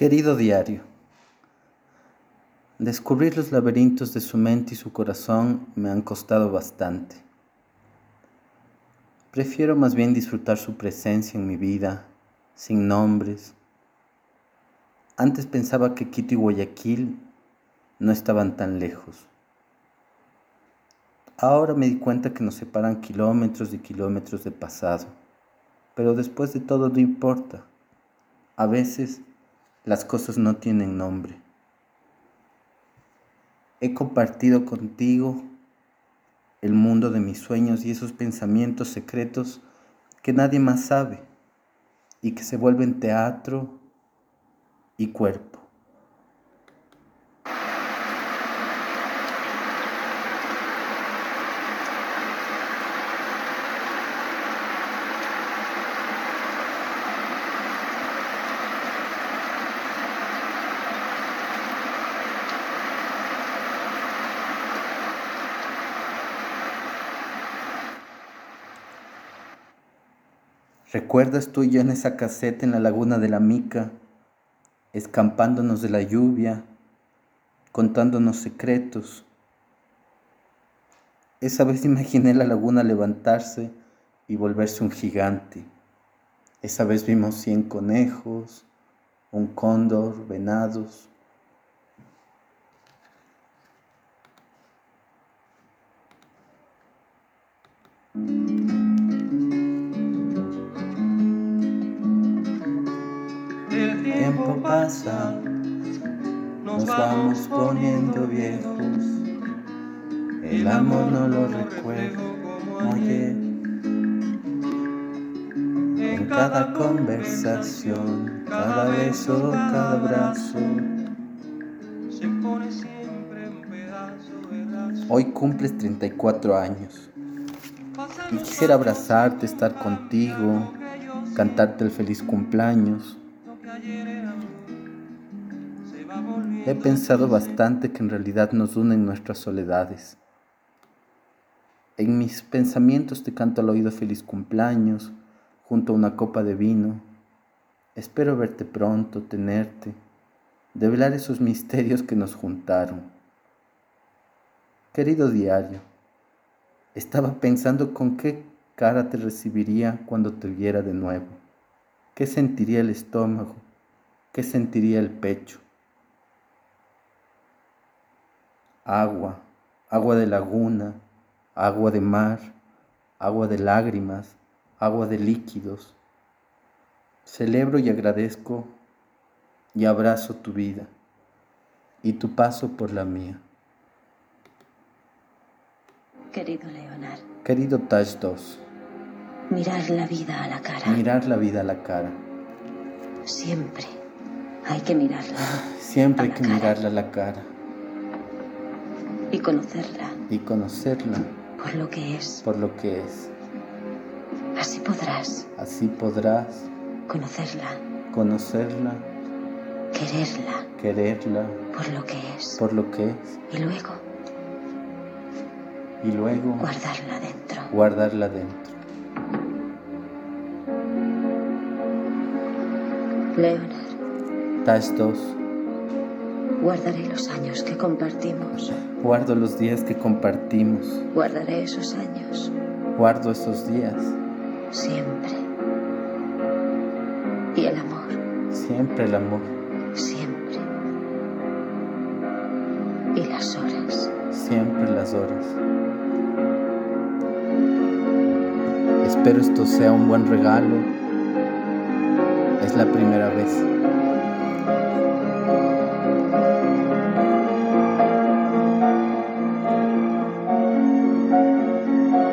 Querido diario, descubrir los laberintos de su mente y su corazón me han costado bastante. Prefiero más bien disfrutar su presencia en mi vida, sin nombres. Antes pensaba que Quito y Guayaquil no estaban tan lejos. Ahora me di cuenta que nos separan kilómetros y kilómetros de pasado, pero después de todo no importa. A veces las cosas no tienen nombre. He compartido contigo el mundo de mis sueños y esos pensamientos secretos que nadie más sabe y que se vuelven teatro y cuerpo. ¿Recuerdas tú y yo en esa caseta en la laguna de la Mica, escampándonos de la lluvia, contándonos secretos? Esa vez imaginé la laguna levantarse y volverse un gigante. Esa vez vimos cien conejos, un cóndor, venados. Tiempo pasa, nos vamos poniendo viejos. El amor no lo recuerdo como ayer. En cada conversación, cada beso, cada abrazo, se pone siempre un pedazo Hoy cumples 34 años. Y quisiera abrazarte, estar contigo, cantarte el feliz cumpleaños. He pensado bastante que en realidad nos unen nuestras soledades. En mis pensamientos te canto al oído feliz cumpleaños, junto a una copa de vino. Espero verte pronto, tenerte, develar esos misterios que nos juntaron. Querido diario, estaba pensando con qué cara te recibiría cuando te viera de nuevo. ¿Qué sentiría el estómago? ¿Qué sentiría el pecho? Agua, agua de laguna, agua de mar, agua de lágrimas, agua de líquidos. Celebro y agradezco y abrazo tu vida y tu paso por la mía. Querido Leonard. Querido Taj 2. Mirar la vida a la cara. Mirar la vida a la cara. Siempre hay que mirarla. Siempre hay que mirarla a la cara y conocerla. Y conocerla. Por lo que es. Por lo que es. Así podrás. Así podrás. Conocerla. Conocerla. Quererla. Quererla. Por lo que es. Por lo que es. Y luego. Y luego. Guardarla dentro. Guardarla dentro. Leonard. Tash 2. Guardaré los años que compartimos. Guardo los días que compartimos. Guardaré esos años. Guardo esos días. Siempre. Y el amor. Siempre el amor. Siempre. Y las horas. Siempre las horas. Espero esto sea un buen regalo. Es la primera vez.